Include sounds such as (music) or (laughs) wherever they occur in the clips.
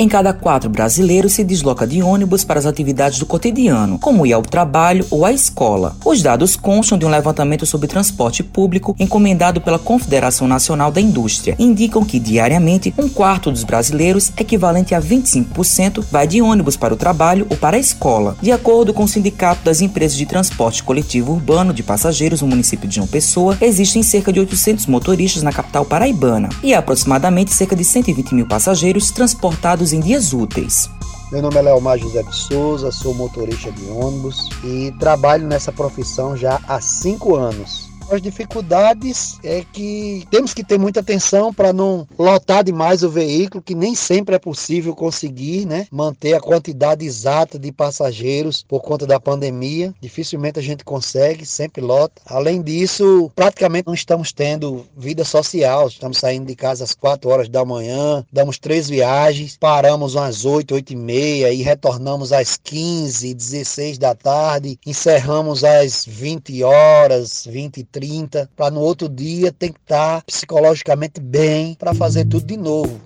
em cada quatro brasileiros se desloca de ônibus para as atividades do cotidiano, como ir ao trabalho ou à escola. Os dados constam de um levantamento sobre transporte público encomendado pela Confederação Nacional da Indústria. Indicam que diariamente um quarto dos brasileiros, equivalente a 25%, vai de ônibus para o trabalho ou para a escola. De acordo com o Sindicato das Empresas de Transporte Coletivo Urbano de Passageiros no município de João Pessoa, existem cerca de 800 motoristas na capital paraibana e aproximadamente cerca de 120 mil passageiros transportados em dias úteis. Meu nome é Leomar José de Souza, sou motorista de ônibus e trabalho nessa profissão já há cinco anos. As dificuldades é que temos que ter muita atenção para não lotar demais o veículo, que nem sempre é possível conseguir né, manter a quantidade exata de passageiros por conta da pandemia. Dificilmente a gente consegue, sempre lota. Além disso, praticamente não estamos tendo vida social. Estamos saindo de casa às 4 horas da manhã, damos três viagens, paramos às 8, 8 e meia e retornamos às 15, 16 da tarde, encerramos às 20 horas, 20 e 30, para no outro dia tem que estar psicologicamente bem para fazer tudo de novo.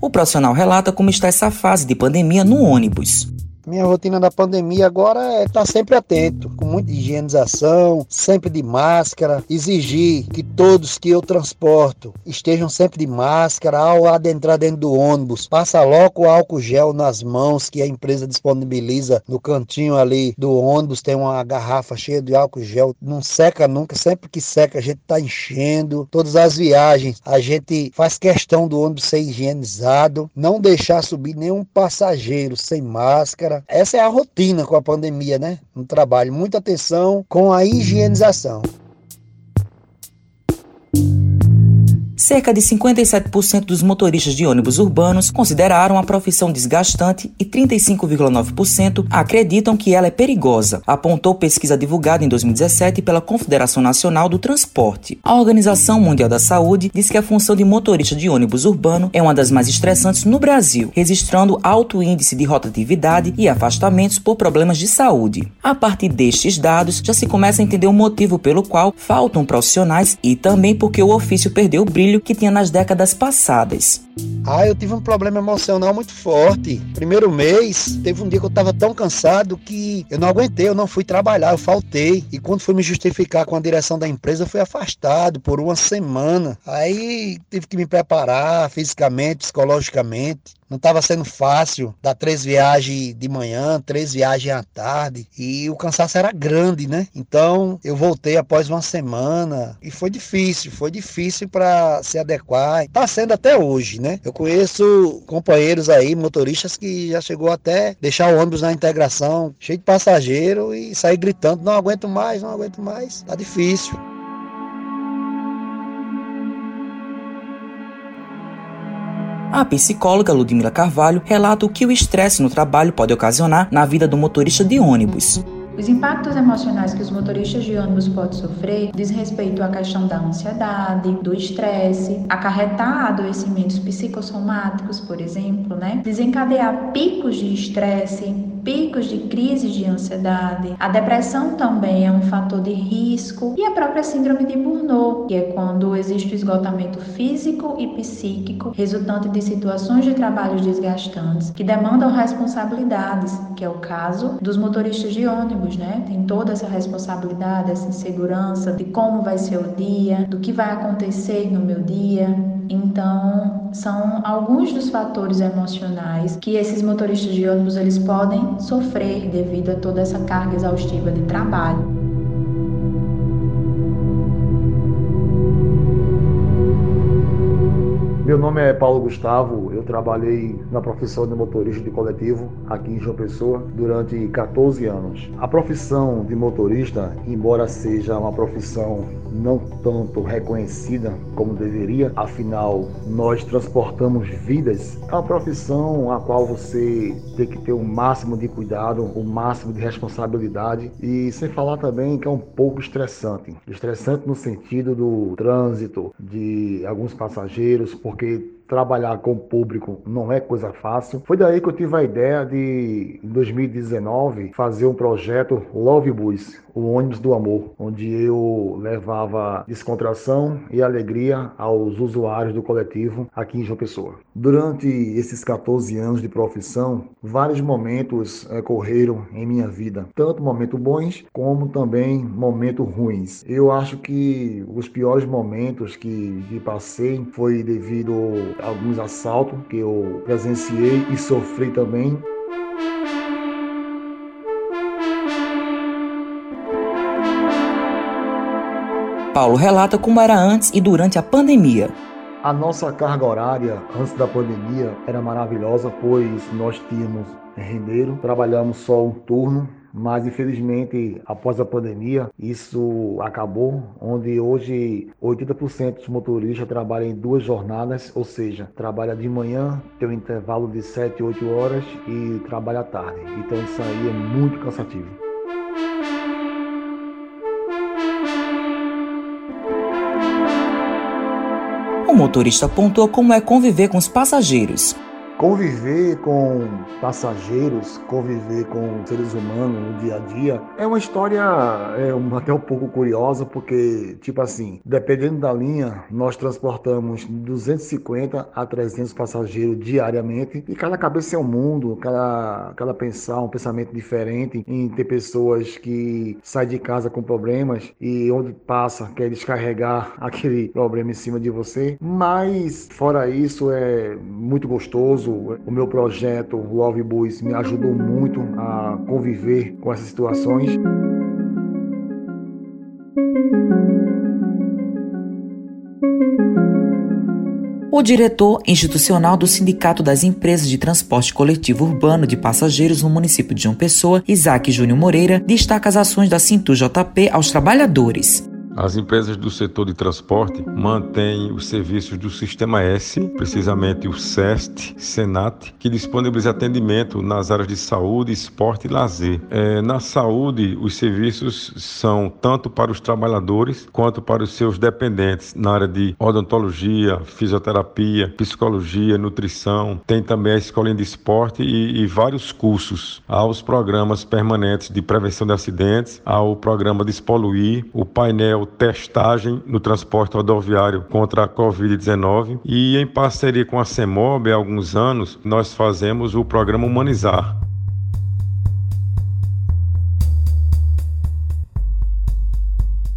O profissional relata como está essa fase de pandemia no ônibus. Minha rotina da pandemia agora é estar sempre atento, com muita higienização, sempre de máscara, exigir que todos que eu transporto estejam sempre de máscara ao adentrar dentro do ônibus. Passa logo o álcool gel nas mãos que a empresa disponibiliza no cantinho ali do ônibus, tem uma garrafa cheia de álcool gel, não seca nunca, sempre que seca a gente está enchendo. Todas as viagens a gente faz questão do ônibus ser higienizado, não deixar subir nenhum passageiro sem máscara essa é a rotina com a pandemia, né? No trabalho, muita atenção com a higienização. Cerca de 57% dos motoristas de ônibus urbanos consideraram a profissão desgastante e 35,9% acreditam que ela é perigosa, apontou pesquisa divulgada em 2017 pela Confederação Nacional do Transporte. A Organização Mundial da Saúde diz que a função de motorista de ônibus urbano é uma das mais estressantes no Brasil, registrando alto índice de rotatividade e afastamentos por problemas de saúde. A partir destes dados, já se começa a entender o motivo pelo qual faltam profissionais e também porque o ofício perdeu o brilho que tinha nas décadas passadas. Ah, eu tive um problema emocional muito forte. Primeiro mês, teve um dia que eu estava tão cansado que eu não aguentei, eu não fui trabalhar, eu faltei. E quando fui me justificar com a direção da empresa, fui afastado por uma semana. Aí tive que me preparar fisicamente, psicologicamente. Não estava sendo fácil dar três viagens de manhã, três viagens à tarde. E o cansaço era grande, né? Então eu voltei após uma semana e foi difícil, foi difícil para se adequar. Está sendo até hoje, né? Eu conheço companheiros aí, motoristas, que já chegou até deixar o ônibus na integração, cheio de passageiro e sair gritando: não aguento mais, não aguento mais. Tá difícil. A psicóloga Ludmila Carvalho relata o que o estresse no trabalho pode ocasionar na vida do motorista de ônibus. Os impactos emocionais que os motoristas de ônibus podem sofrer diz respeito à questão da ansiedade, do estresse, acarretar adoecimentos psicossomáticos, por exemplo, né? Desencadear picos de estresse, picos de crise de ansiedade. A depressão também é um fator de risco e a própria síndrome de Burnout, que é quando existe o esgotamento físico e psíquico resultante de situações de trabalho desgastantes que demandam responsabilidades, que é o caso dos motoristas de ônibus, né? Tem toda essa responsabilidade, essa insegurança de como vai ser o dia, do que vai acontecer no meu dia. Então, são alguns dos fatores emocionais que esses motoristas de ônibus eles podem sofrer devido a toda essa carga exaustiva de trabalho. Meu nome é Paulo Gustavo, eu trabalhei na profissão de motorista de coletivo aqui em João Pessoa durante 14 anos. A profissão de motorista, embora seja uma profissão não tanto reconhecida como deveria, afinal nós transportamos vidas, é uma profissão a qual você tem que ter o máximo de cuidado, o máximo de responsabilidade. E sem falar também que é um pouco estressante. Estressante no sentido do trânsito, de alguns passageiros, porque trabalhar com o público não é coisa fácil. Foi daí que eu tive a ideia de, em 2019, fazer um projeto Love Bus, o ônibus do amor, onde eu levava descontração e alegria aos usuários do coletivo aqui em João Pessoa. Durante esses 14 anos de profissão, vários momentos ocorreram em minha vida, tanto momentos bons como também momentos ruins. Eu acho que os piores momentos que, passei foi devido alguns assaltos que eu presenciei e sofri também Paulo relata como era antes e durante a pandemia. A nossa carga horária antes da pandemia era maravilhosa, pois nós tínhamos rendeiro, trabalhamos só um turno, mas infelizmente após a pandemia isso acabou, onde hoje 80% dos motoristas trabalham em duas jornadas, ou seja, trabalha de manhã, tem um intervalo de 7, 8 horas e trabalha à tarde. Então isso aí é muito cansativo. O motorista apontou como é conviver com os passageiros. Conviver com passageiros, conviver com seres humanos no dia a dia é uma história é, até um pouco curiosa, porque, tipo assim, dependendo da linha, nós transportamos 250 a 300 passageiros diariamente e cada cabeça é um mundo, cada, cada pensar um pensamento diferente. Em ter pessoas que saem de casa com problemas e onde passa quer descarregar (laughs) aquele problema em cima de você, mas fora isso é muito gostoso o meu projeto Love Boys me ajudou muito a conviver com essas situações. O diretor institucional do Sindicato das Empresas de Transporte Coletivo Urbano de Passageiros no município de João Pessoa, Isaac Júnior Moreira, destaca as ações da Cintu JP aos trabalhadores. As empresas do setor de transporte mantêm os serviços do Sistema S, precisamente o SEST, SENAT, que disponibiliza atendimento nas áreas de saúde, esporte e lazer. É, na saúde, os serviços são tanto para os trabalhadores quanto para os seus dependentes, na área de odontologia, fisioterapia, psicologia, nutrição. Tem também a escolinha de esporte e, e vários cursos. Há os programas permanentes de prevenção de acidentes, há o programa Despoluir, o painel testagem no transporte rodoviário contra a Covid-19 e em parceria com a CEMOB há alguns anos nós fazemos o programa Humanizar.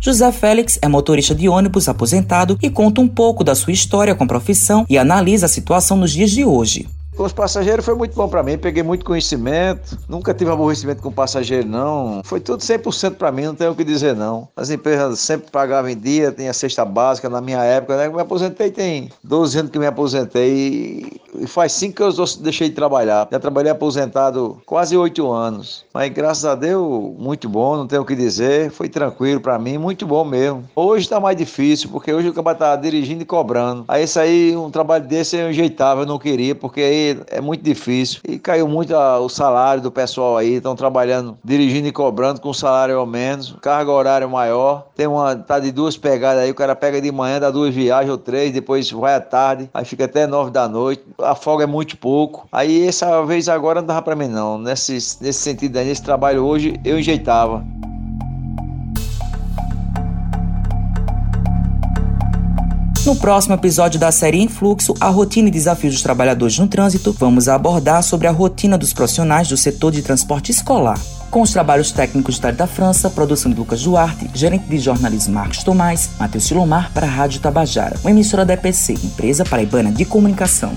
José Félix é motorista de ônibus aposentado e conta um pouco da sua história com a profissão e analisa a situação nos dias de hoje. Com os passageiros foi muito bom para mim, peguei muito conhecimento, nunca tive aborrecimento com passageiro não. Foi tudo 100% para mim, não tenho o que dizer não. As empresas sempre pagavam em dia, tinha cesta básica na minha época, né? Eu me aposentei tem 12 anos que me aposentei e faz 5 que eu deixei de trabalhar. Já trabalhei aposentado quase 8 anos. Mas graças a Deus, muito bom, não tenho o que dizer. Foi tranquilo para mim, muito bom mesmo. Hoje tá mais difícil, porque hoje o cara tá dirigindo e cobrando. Aí isso aí, um trabalho desse eu enjeitava, eu não queria, porque aí é muito difícil. E caiu muito a, o salário do pessoal aí, estão trabalhando, dirigindo e cobrando com salário ao menos, carga horária maior. Tem uma, tá de duas pegadas aí, o cara pega de manhã, dá duas viagens ou três, depois vai à tarde, aí fica até nove da noite. A folga é muito pouco. Aí essa vez agora não dava pra mim não. Nesse, nesse sentido aí, nesse trabalho hoje, eu enjeitava. No próximo episódio da série Em Fluxo, a rotina e desafios dos trabalhadores no trânsito, vamos abordar sobre a rotina dos profissionais do setor de transporte escolar. Com os trabalhos técnicos de Thalita França, produção de Lucas Duarte, gerente de jornalismo Marcos Tomás, Matheus Silomar para a Rádio Tabajara, uma emissora da EPC, Empresa Paraibana de Comunicação.